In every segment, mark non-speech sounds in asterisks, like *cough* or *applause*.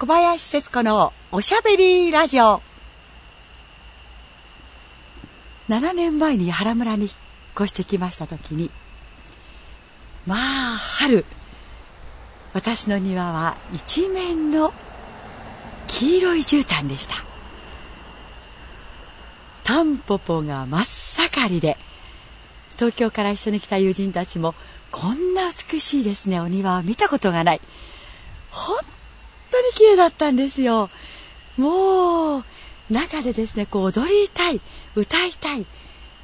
小林節子のおしゃべりラジオ。7年前に原村に引っ越してきました時にまあ春私の庭は一面の黄色い絨毯でした。タンポポが真っ盛りで東京から一緒に来た友人たちもこんな美しいですねお庭は見たことがない。本当に綺麗だったんですよ。もう中でですねこう踊りたい歌いたい、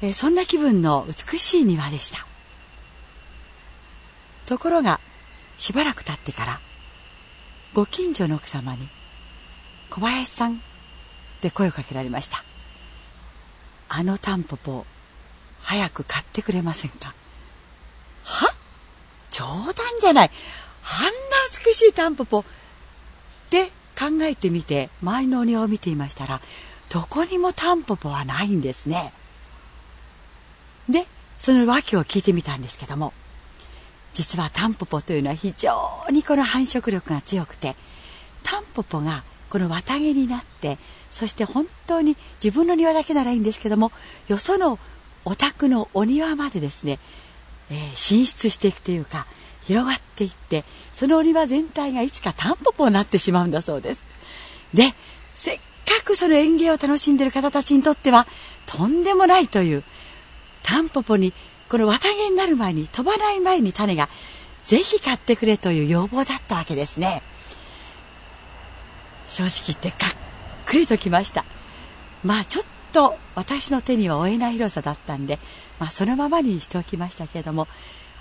えー、そんな気分の美しい庭でした。ところがしばらく経ってからご近所の奥様に「小林さん」って声をかけられました。あのタンポポ早く買ってくれませんか？は？冗談じゃない。あんな美しいタンポポって考えてみて周りのお庭を見ていましたらどこにもタンポポはないんですね。でその訳を聞いてみたんですけども実はタンポポというのは非常にこの繁殖力が強くてタンポポがこの綿毛になってそして本当に自分の庭だけならいいんですけどもよそのお宅のお庭までですね、えー、進出していくというか広がっていってそのお庭全体がいつかタンポポになってしまうんだそうです。でせっかくその園芸を楽しんでいる方たちにとってはとんでもないというタンポポにこの綿毛になる前に飛ばない前に種がぜひ買ってくれという要望だったわけですね。正直言ってがっくりときました。まあちょっと私の手には負えない広さだったんで、まあ、そのままにしておきましたけれども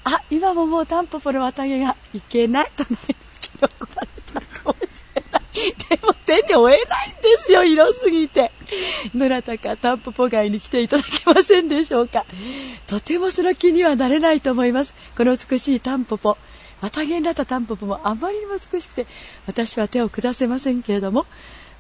あ今ももうタンポポの綿毛がいけないとね。うちに怒られちゃうかもしれない。でも手に負えないんですよ。広すぎて。どなたかタンポポ街に来ていただけませんでしょうか。とてもその気にはなれないと思います。この美しいタンポポ。綿毛になったタンポポもあまりにも美しくて私は手を下せませんけれども。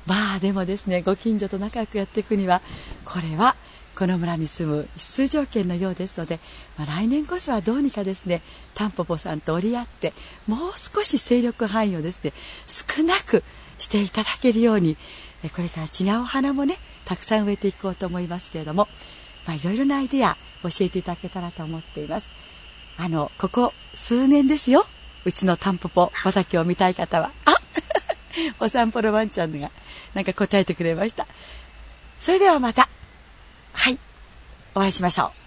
まあでもですねご近所と仲良くやっていくにはこれはこの村に住む必須条件のようですので、まあ、来年こそはどうにかですねタンポポさんと折り合ってもう少し勢力範囲をですね少なくしていただけるようにこれから違う花もねたくさん植えていこうと思いますけれども、まあ、いろいろなアイデア教えていただけたらと思っていますあのここ数年ですようちのタンポポ畑を見たい方はあ *laughs* お散歩のワンちゃんがなんか答えてくれました。それではまた。はい。お会いしましょう。